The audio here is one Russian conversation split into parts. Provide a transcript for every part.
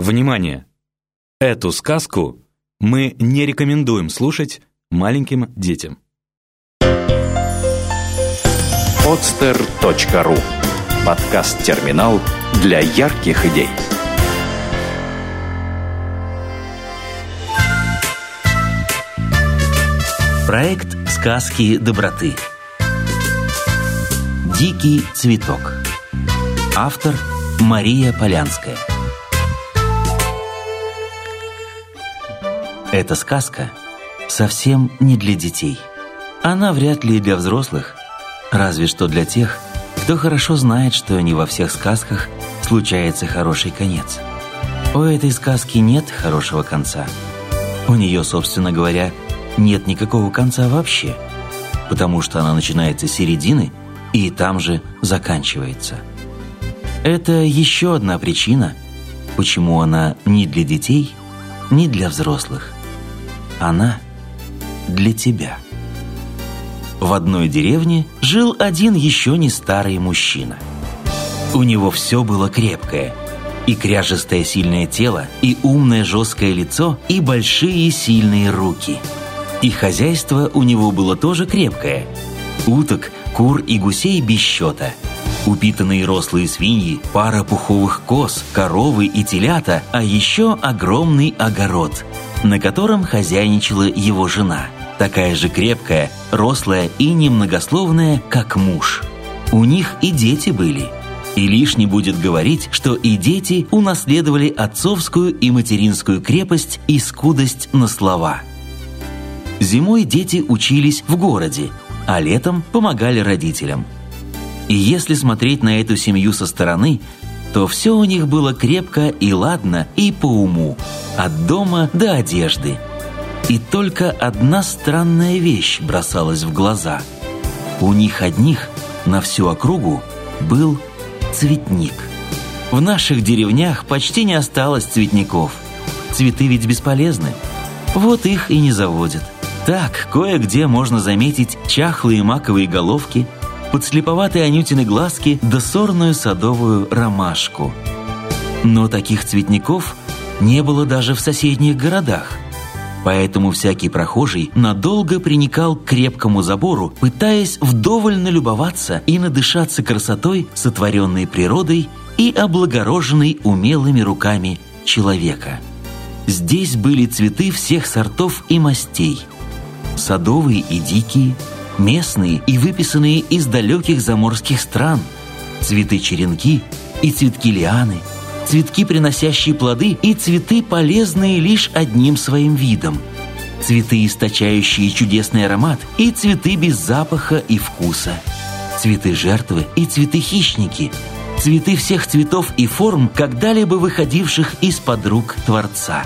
Внимание! Эту сказку мы не рекомендуем слушать маленьким детям. podster.ru Подкаст-терминал для ярких идей. Проект «Сказки доброты». Дикий цветок. Автор Мария Полянская. Эта сказка совсем не для детей. Она вряд ли и для взрослых, разве что для тех, кто хорошо знает, что не во всех сказках случается хороший конец. У этой сказки нет хорошего конца. У нее, собственно говоря, нет никакого конца вообще, потому что она начинается с середины и там же заканчивается. Это еще одна причина, почему она не для детей, не для взрослых. Она для тебя. В одной деревне жил один еще не старый мужчина. У него все было крепкое. И кряжестое сильное тело, и умное жесткое лицо, и большие сильные руки. И хозяйство у него было тоже крепкое. Уток, кур и гусей без счета. Упитанные рослые свиньи, пара пуховых коз, коровы и телята, а еще огромный огород, на котором хозяйничала его жена – такая же крепкая, рослая и немногословная, как муж. У них и дети были. И лишний будет говорить, что и дети унаследовали отцовскую и материнскую крепость и скудость на слова. Зимой дети учились в городе, а летом помогали родителям. И если смотреть на эту семью со стороны, то все у них было крепко и ладно и по уму, от дома до одежды – и только одна странная вещь бросалась в глаза. У них одних на всю округу был цветник. В наших деревнях почти не осталось цветников. Цветы ведь бесполезны. Вот их и не заводят. Так, кое-где можно заметить чахлые маковые головки, подслеповатые анютины глазки да сорную садовую ромашку. Но таких цветников не было даже в соседних городах – Поэтому всякий прохожий надолго приникал к крепкому забору, пытаясь вдоволь налюбоваться и надышаться красотой, сотворенной природой и облагороженной умелыми руками человека. Здесь были цветы всех сортов и мастей. Садовые и дикие, местные и выписанные из далеких заморских стран, цветы-черенки и цветки лианы – цветки, приносящие плоды, и цветы, полезные лишь одним своим видом. Цветы, источающие чудесный аромат, и цветы без запаха и вкуса. Цветы жертвы и цветы хищники. Цветы всех цветов и форм, когда-либо выходивших из-под рук Творца.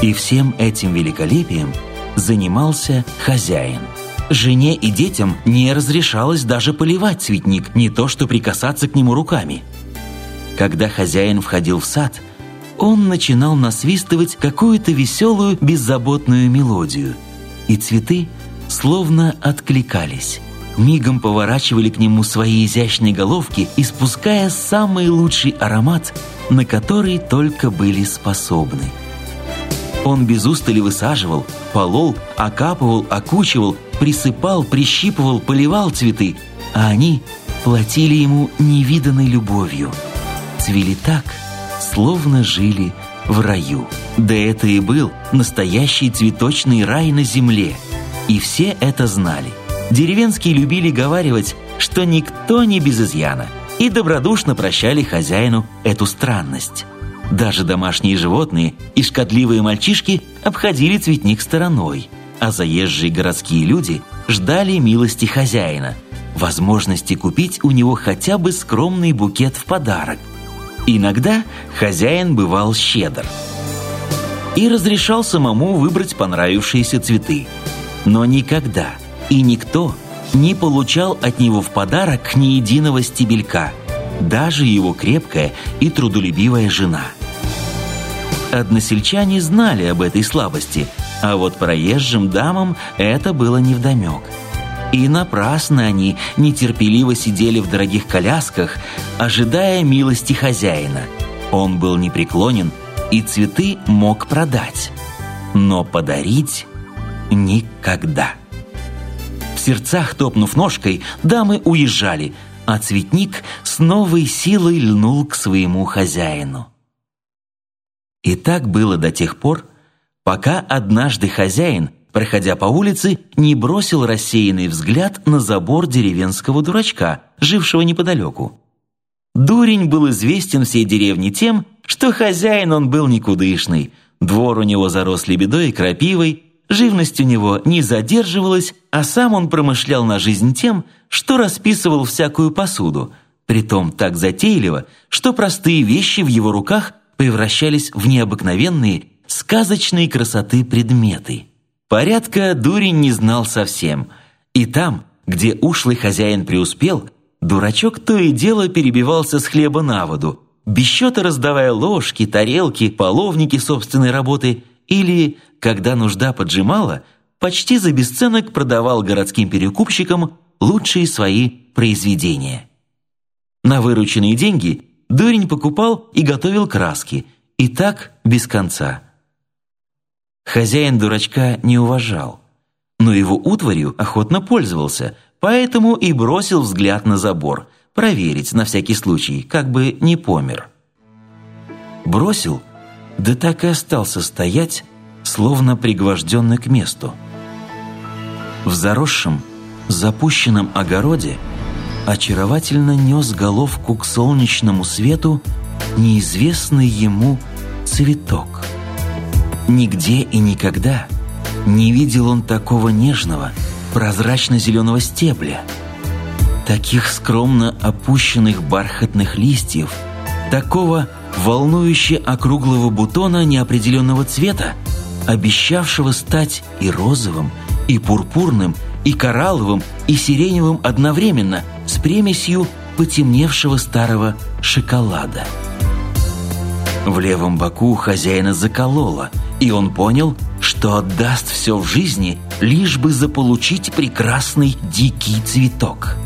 И всем этим великолепием занимался хозяин. Жене и детям не разрешалось даже поливать цветник, не то что прикасаться к нему руками – когда хозяин входил в сад, он начинал насвистывать какую-то веселую, беззаботную мелодию. И цветы словно откликались. Мигом поворачивали к нему свои изящные головки, испуская самый лучший аромат, на который только были способны. Он без устали высаживал, полол, окапывал, окучивал, присыпал, прищипывал, поливал цветы, а они платили ему невиданной любовью – цвели так, словно жили в раю. Да это и был настоящий цветочный рай на земле. И все это знали. Деревенские любили говаривать, что никто не без изъяна, и добродушно прощали хозяину эту странность. Даже домашние животные и шкодливые мальчишки обходили цветник стороной, а заезжие городские люди ждали милости хозяина, возможности купить у него хотя бы скромный букет в подарок – Иногда хозяин бывал щедр и разрешал самому выбрать понравившиеся цветы. Но никогда и никто не получал от него в подарок ни единого стебелька, даже его крепкая и трудолюбивая жена. Односельчане знали об этой слабости, а вот проезжим дамам это было невдомек – и напрасно они нетерпеливо сидели в дорогих колясках, ожидая милости хозяина. Он был непреклонен и цветы мог продать, но подарить никогда. В сердцах, топнув ножкой, дамы уезжали, а цветник с новой силой льнул к своему хозяину. И так было до тех пор, пока однажды хозяин, проходя по улице, не бросил рассеянный взгляд на забор деревенского дурачка, жившего неподалеку. Дурень был известен всей деревне тем, что хозяин он был никудышный, двор у него зарос лебедой и крапивой, живность у него не задерживалась, а сам он промышлял на жизнь тем, что расписывал всякую посуду, притом так затейливо, что простые вещи в его руках превращались в необыкновенные, сказочной красоты предметы. Порядка дурень не знал совсем, и там, где ушлый хозяин преуспел, дурачок то и дело перебивался с хлеба на воду, без счета раздавая ложки, тарелки, половники собственной работы или, когда нужда поджимала, почти за бесценок продавал городским перекупщикам лучшие свои произведения. На вырученные деньги дурень покупал и готовил краски, и так без конца. Хозяин дурачка не уважал, но его утварью охотно пользовался, поэтому и бросил взгляд на забор – проверить на всякий случай, как бы не помер. Бросил, да так и остался стоять, словно пригвожденный к месту. В заросшем, запущенном огороде очаровательно нес головку к солнечному свету неизвестный ему цветок. Нигде и никогда не видел он такого нежного, прозрачно-зеленого стебля – таких скромно опущенных бархатных листьев, такого волнующе округлого бутона неопределенного цвета, обещавшего стать и розовым, и пурпурным, и коралловым, и сиреневым одновременно с примесью потемневшего старого шоколада. В левом боку хозяина закололо, и он понял, что отдаст все в жизни, лишь бы заполучить прекрасный дикий цветок.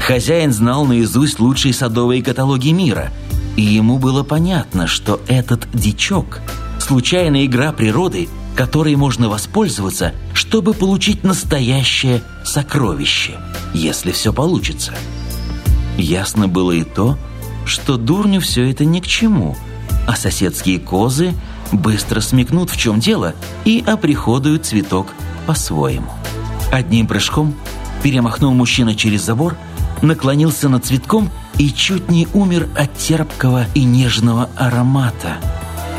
Хозяин знал наизусть лучшие садовые каталоги мира, и ему было понятно, что этот дичок – случайная игра природы, которой можно воспользоваться, чтобы получить настоящее сокровище, если все получится. Ясно было и то, что дурню все это ни к чему, а соседские козы быстро смекнут, в чем дело, и оприходуют цветок по-своему. Одним прыжком перемахнул мужчина через забор – наклонился над цветком и чуть не умер от терпкого и нежного аромата,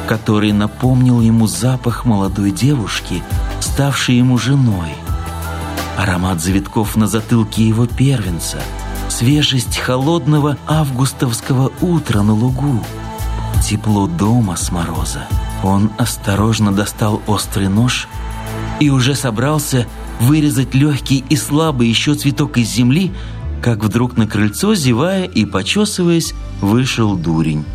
который напомнил ему запах молодой девушки, ставшей ему женой. Аромат завитков на затылке его первенца, свежесть холодного августовского утра на лугу, тепло дома с мороза. Он осторожно достал острый нож и уже собрался вырезать легкий и слабый еще цветок из земли, как вдруг на крыльцо, зевая и почесываясь, вышел дурень.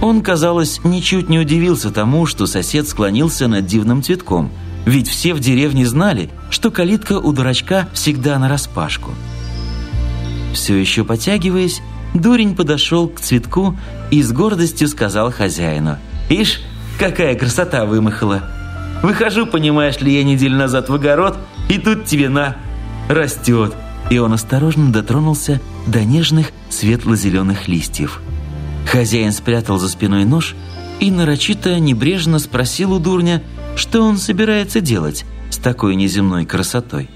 Он, казалось, ничуть не удивился тому, что сосед склонился над дивным цветком, ведь все в деревне знали, что калитка у дурачка всегда нараспашку. Все еще потягиваясь, дурень подошел к цветку и с гордостью сказал хозяину, «Ишь, какая красота вымахала! Выхожу, понимаешь ли, я неделю назад в огород, и тут тебе на, растет!» и он осторожно дотронулся до нежных светло-зеленых листьев. Хозяин спрятал за спиной нож и нарочито небрежно спросил у дурня, что он собирается делать с такой неземной красотой.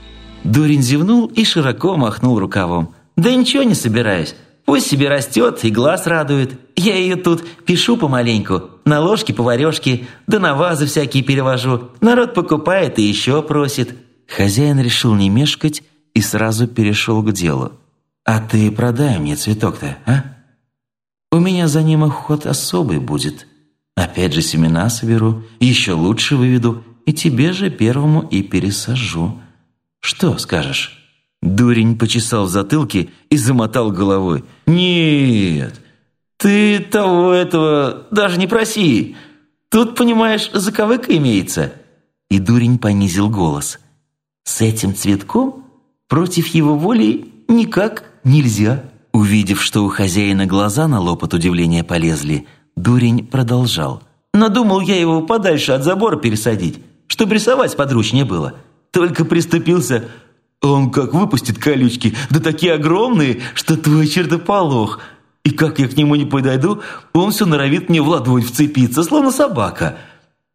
Дурень зевнул и широко махнул рукавом. «Да ничего не собираюсь. Пусть себе растет и глаз радует. Я ее тут пишу помаленьку, на ложки-поварешки, да на вазы всякие перевожу. Народ покупает и еще просит». Хозяин решил не мешкать и сразу перешел к делу. «А ты продай мне цветок-то, а? У меня за ним охот особый будет. Опять же семена соберу, еще лучше выведу, и тебе же первому и пересажу. Что скажешь?» Дурень почесал в затылке и замотал головой. «Нет, ты того этого даже не проси. Тут, понимаешь, заковыка имеется». И дурень понизил голос. «С этим цветком Против его воли никак нельзя». Увидев, что у хозяина глаза на лоб от удивления полезли, Дурень продолжал. «Надумал я его подальше от забора пересадить, чтобы рисовать подручнее было. Только приступился, он как выпустит колючки, да такие огромные, что твой чертополох. И как я к нему не подойду, он все норовит мне в ладонь вцепиться, словно собака.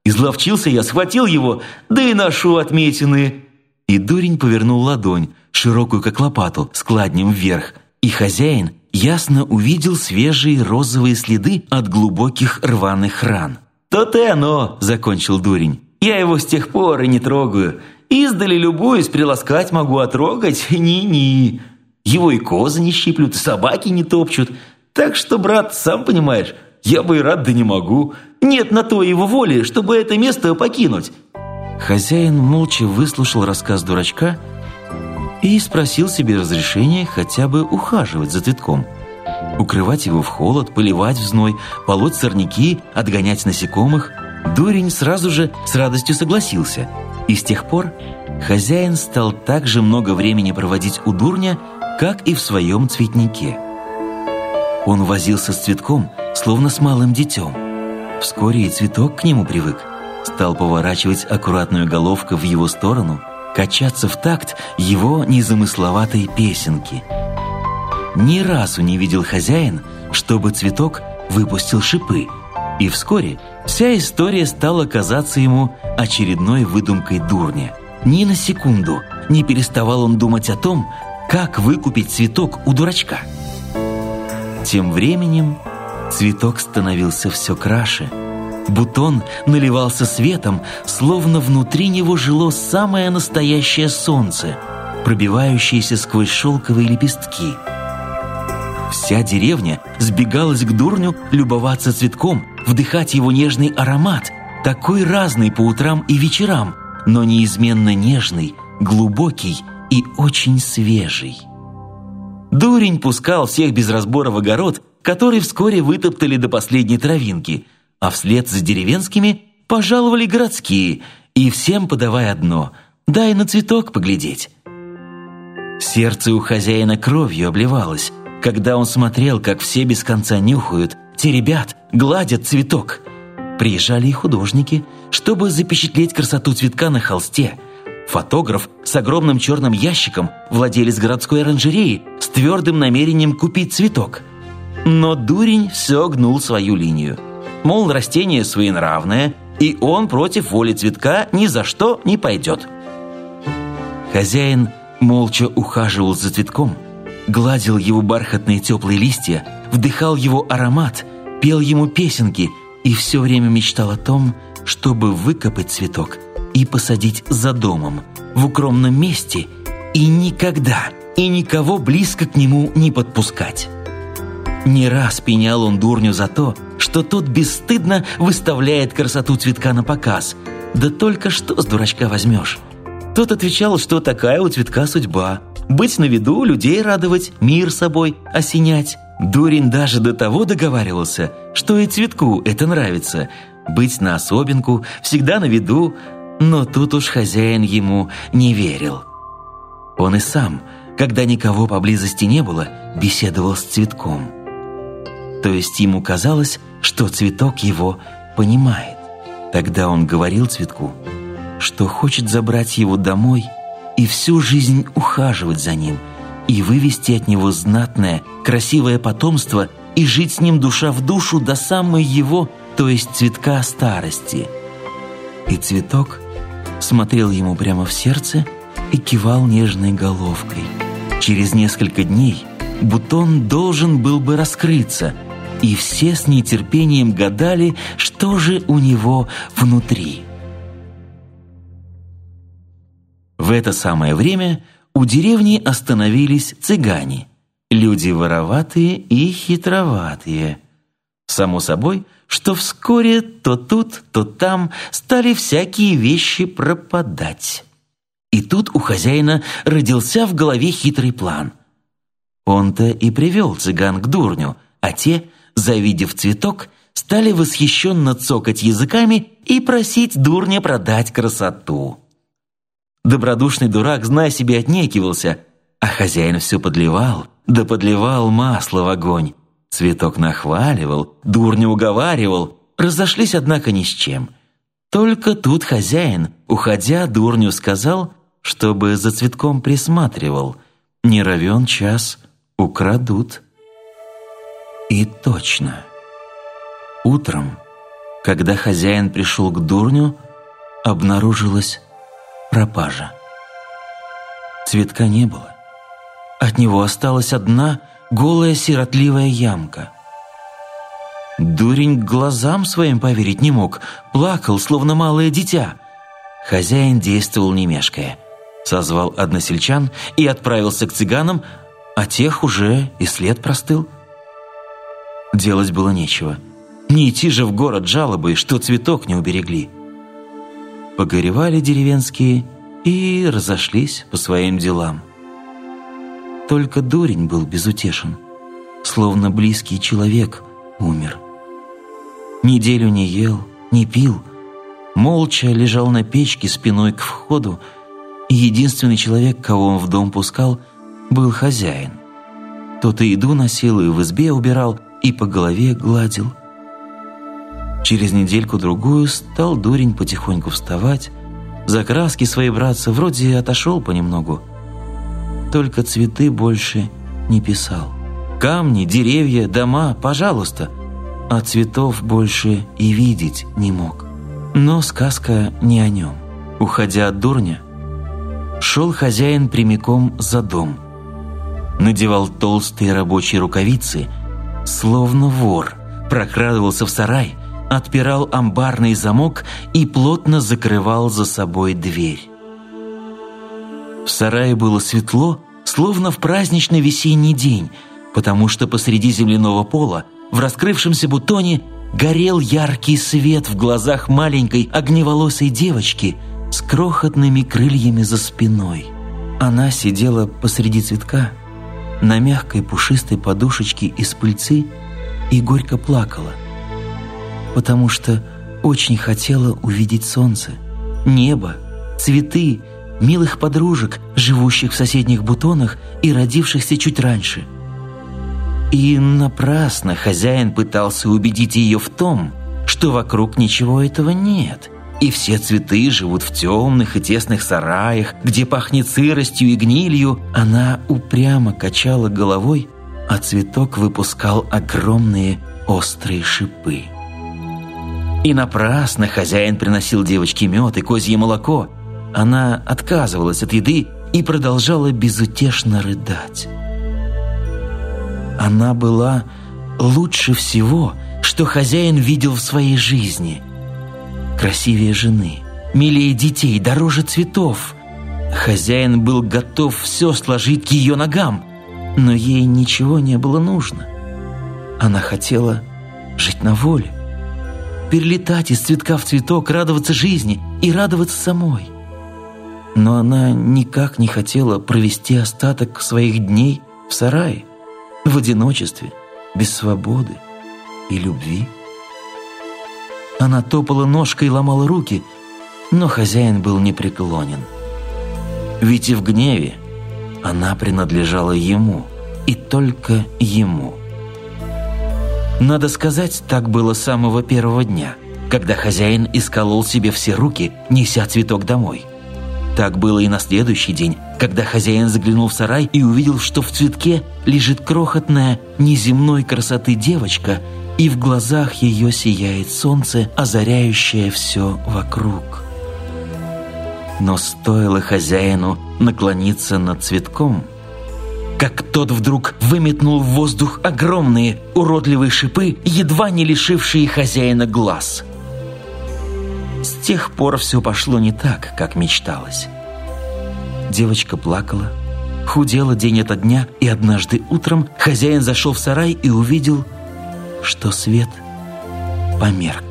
Изловчился я, схватил его, да и ношу отметины». И дурень повернул ладонь, широкую как лопату, с кладнем вверх. И хозяин ясно увидел свежие розовые следы от глубоких рваных ран. «То-то оно», – закончил дурень. «Я его с тех пор и не трогаю. Издали любуюсь, приласкать могу, а трогать – ни-ни. Его и козы не щиплют, и собаки не топчут. Так что, брат, сам понимаешь, я бы и рад, да не могу. Нет на то его воли, чтобы это место покинуть». Хозяин молча выслушал рассказ дурачка и спросил себе разрешения хотя бы ухаживать за цветком. Укрывать его в холод, поливать в зной, полоть сорняки, отгонять насекомых. Дурень сразу же с радостью согласился. И с тех пор хозяин стал так же много времени проводить у дурня, как и в своем цветнике. Он возился с цветком, словно с малым детем. Вскоре и цветок к нему привык. Стал поворачивать аккуратную головку в его сторону – качаться в такт его незамысловатой песенки. Ни разу не видел хозяин, чтобы цветок выпустил шипы, и вскоре вся история стала казаться ему очередной выдумкой дурня. Ни на секунду не переставал он думать о том, как выкупить цветок у дурачка. Тем временем цветок становился все краше – Бутон наливался светом, словно внутри него жило самое настоящее солнце, пробивающееся сквозь шелковые лепестки. Вся деревня сбегалась к дурню любоваться цветком, вдыхать его нежный аромат, такой разный по утрам и вечерам, но неизменно нежный, глубокий и очень свежий. Дурень пускал всех без разбора в огород, который вскоре вытоптали до последней травинки – а вслед за деревенскими пожаловали городские, и всем подавая одно – дай на цветок поглядеть. Сердце у хозяина кровью обливалось, когда он смотрел, как все без конца нюхают, теребят, гладят цветок. Приезжали и художники, чтобы запечатлеть красоту цветка на холсте. Фотограф с огромным черным ящиком, владелец городской оранжереи, с твердым намерением купить цветок. Но дурень все гнул свою линию – Мол, растение своенравное, и он против воли цветка ни за что не пойдет. Хозяин молча ухаживал за цветком, гладил его бархатные теплые листья, вдыхал его аромат, пел ему песенки и все время мечтал о том, чтобы выкопать цветок и посадить за домом, в укромном месте, и никогда, и никого близко к нему не подпускать. Не раз пенял он дурню за то, что тот бесстыдно выставляет красоту цветка на показ. Да только что с дурачка возьмешь? Тот отвечал, что такая у цветка судьба. Быть на виду, людей радовать, мир собой осенять. Дурень даже до того договаривался, что и цветку это нравится. Быть на особенку, всегда на виду, но тут уж хозяин ему не верил. Он и сам, когда никого поблизости не было, беседовал с цветком. То есть ему казалось, что цветок его понимает. Тогда он говорил цветку, что хочет забрать его домой и всю жизнь ухаживать за ним, и вывести от него знатное, красивое потомство и жить с ним душа в душу до самой его, то есть цветка старости. И цветок смотрел ему прямо в сердце и кивал нежной головкой. Через несколько дней бутон должен был бы раскрыться – и все с нетерпением гадали, что же у него внутри. В это самое время у деревни остановились цыгане, люди вороватые и хитроватые. Само собой, что вскоре то тут, то там стали всякие вещи пропадать. И тут у хозяина родился в голове хитрый план. Он-то и привел цыган к дурню, а те – завидев цветок, стали восхищенно цокать языками и просить дурня продать красоту. Добродушный дурак, зная себе, отнекивался, а хозяин все подливал, да подливал масло в огонь. Цветок нахваливал, дурню уговаривал, разошлись, однако, ни с чем. Только тут хозяин, уходя, дурню сказал, чтобы за цветком присматривал. Не равен час, украдут. И точно. Утром, когда хозяин пришел к дурню, обнаружилась пропажа. Цветка не было. От него осталась одна голая сиротливая ямка. Дурень глазам своим поверить не мог, плакал, словно малое дитя. Хозяин действовал не мешкая. Созвал односельчан и отправился к цыганам, а тех уже и след простыл. Делать было нечего. Не идти же в город жалобой, что цветок не уберегли. Погоревали деревенские и разошлись по своим делам. Только дурень был безутешен, словно близкий человек умер. Неделю не ел, не пил, молча лежал на печке спиной к входу, и единственный человек, кого он в дом пускал, был хозяин. Тот и еду носил, и в избе убирал, и по голове гладил. Через недельку-другую стал дурень потихоньку вставать, за краски свои браться, вроде отошел понемногу, только цветы больше не писал. Камни, деревья, дома, пожалуйста. А цветов больше и видеть не мог. Но сказка не о нем. Уходя от дурня, шел хозяин прямиком за дом. Надевал толстые рабочие рукавицы, словно вор, прокрадывался в сарай, отпирал амбарный замок и плотно закрывал за собой дверь. В сарае было светло, словно в праздничный весенний день, потому что посреди земляного пола, в раскрывшемся бутоне, горел яркий свет в глазах маленькой огневолосой девочки с крохотными крыльями за спиной. Она сидела посреди цветка на мягкой пушистой подушечке из пыльцы и горько плакала, потому что очень хотела увидеть солнце, небо, цветы милых подружек, живущих в соседних бутонах и родившихся чуть раньше. И напрасно хозяин пытался убедить ее в том, что вокруг ничего этого нет, и все цветы живут в темных и тесных сараях, где пахнет сыростью и гнилью. Она упрямо качала головой, а цветок выпускал огромные острые шипы. И напрасно хозяин приносил девочке мед и козье молоко – она отказывалась от еды и продолжала безутешно рыдать. Она была лучше всего, что хозяин видел в своей жизни. Красивее жены, милее детей, дороже цветов. Хозяин был готов все сложить к ее ногам, но ей ничего не было нужно. Она хотела жить на воле, перелетать из цветка в цветок, радоваться жизни и радоваться самой но она никак не хотела провести остаток своих дней в сарае, в одиночестве, без свободы и любви. Она топала ножкой и ломала руки, но хозяин был непреклонен. Ведь и в гневе она принадлежала ему, и только ему. Надо сказать, так было с самого первого дня, когда хозяин исколол себе все руки, неся цветок домой – так было и на следующий день, когда хозяин заглянул в сарай и увидел, что в цветке лежит крохотная неземной красоты девочка, и в глазах ее сияет солнце, озаряющее все вокруг. Но стоило хозяину наклониться над цветком, как тот вдруг выметнул в воздух огромные уродливые шипы, едва не лишившие хозяина глаз – с тех пор все пошло не так, как мечталось. Девочка плакала, худела день ото дня, и однажды утром хозяин зашел в сарай и увидел, что свет померк.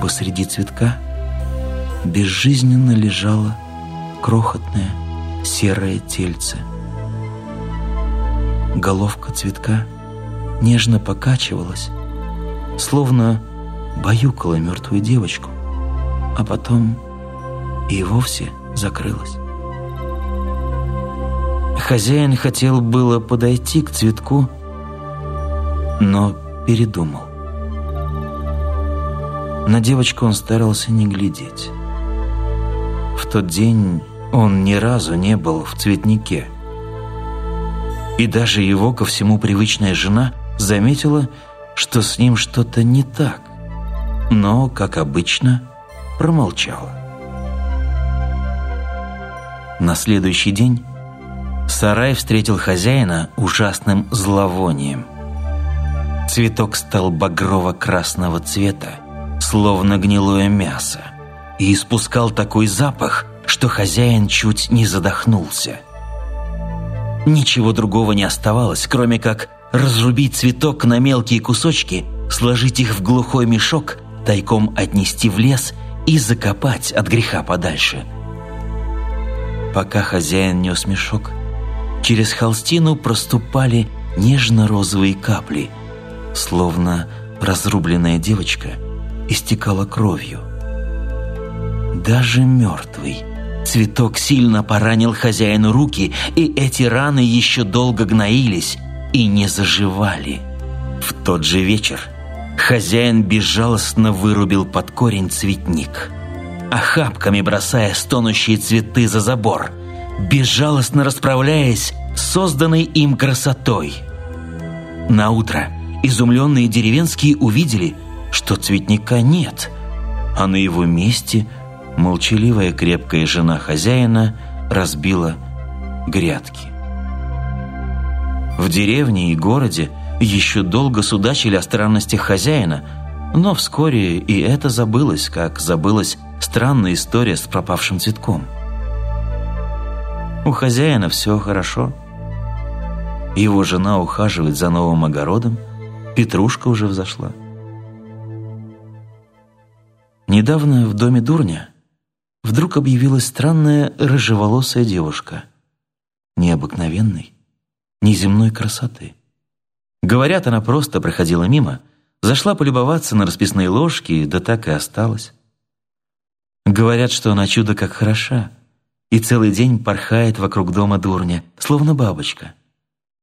Посреди цветка безжизненно лежало крохотное серое тельце. Головка цветка нежно покачивалась, словно баюкала мертвую девочку, а потом и вовсе закрылась. Хозяин хотел было подойти к цветку, но передумал. На девочку он старался не глядеть. В тот день он ни разу не был в цветнике. И даже его ко всему привычная жена заметила, что с ним что-то не так, но, как обычно, промолчала. На следующий день сарай встретил хозяина ужасным зловонием. Цветок стал багрово-красного цвета, словно гнилое мясо, и испускал такой запах, что хозяин чуть не задохнулся. Ничего другого не оставалось, кроме как разрубить цветок на мелкие кусочки, сложить их в глухой мешок, тайком отнести в лес и закопать от греха подальше. Пока хозяин нес мешок, через холстину проступали нежно-розовые капли, словно разрубленная девочка истекала кровью. Даже мертвый цветок сильно поранил хозяину руки, и эти раны еще долго гноились и не заживали. В тот же вечер хозяин безжалостно вырубил под корень цветник – охапками бросая стонущие цветы за забор, безжалостно расправляясь с созданной им красотой. На утро изумленные деревенские увидели, что цветника нет, а на его месте молчаливая крепкая жена хозяина разбила грядки. В деревне и городе еще долго судачили о странностях хозяина, но вскоре и это забылось, как забылось Странная история с пропавшим цветком. У хозяина все хорошо. Его жена ухаживает за новым огородом, петрушка уже взошла. Недавно в доме дурня вдруг объявилась странная рыжеволосая девушка. Необыкновенной, неземной красоты. Говорят, она просто проходила мимо, зашла полюбоваться на расписные ложки, да так и осталась. Говорят, что она чудо как хороша, и целый день порхает вокруг дома дурня, словно бабочка.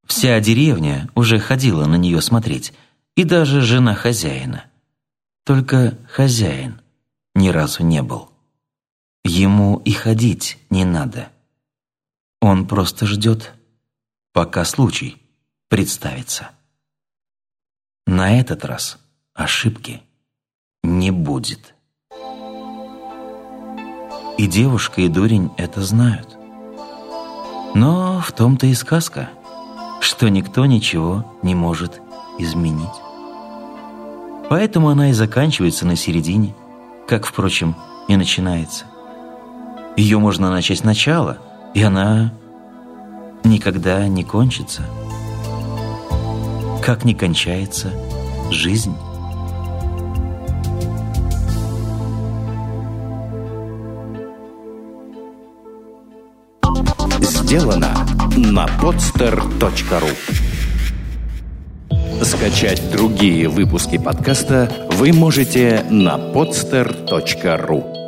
Вся деревня уже ходила на нее смотреть, и даже жена хозяина. Только хозяин ни разу не был. Ему и ходить не надо. Он просто ждет, пока случай представится. На этот раз ошибки не будет. И девушка, и дурень это знают. Но в том-то и сказка, что никто ничего не может изменить. Поэтому она и заканчивается на середине, как, впрочем, и начинается. Ее можно начать сначала, и она никогда не кончится. Как не кончается жизнь. сделано на podster.ru Скачать другие выпуски подкаста вы можете на podster.ru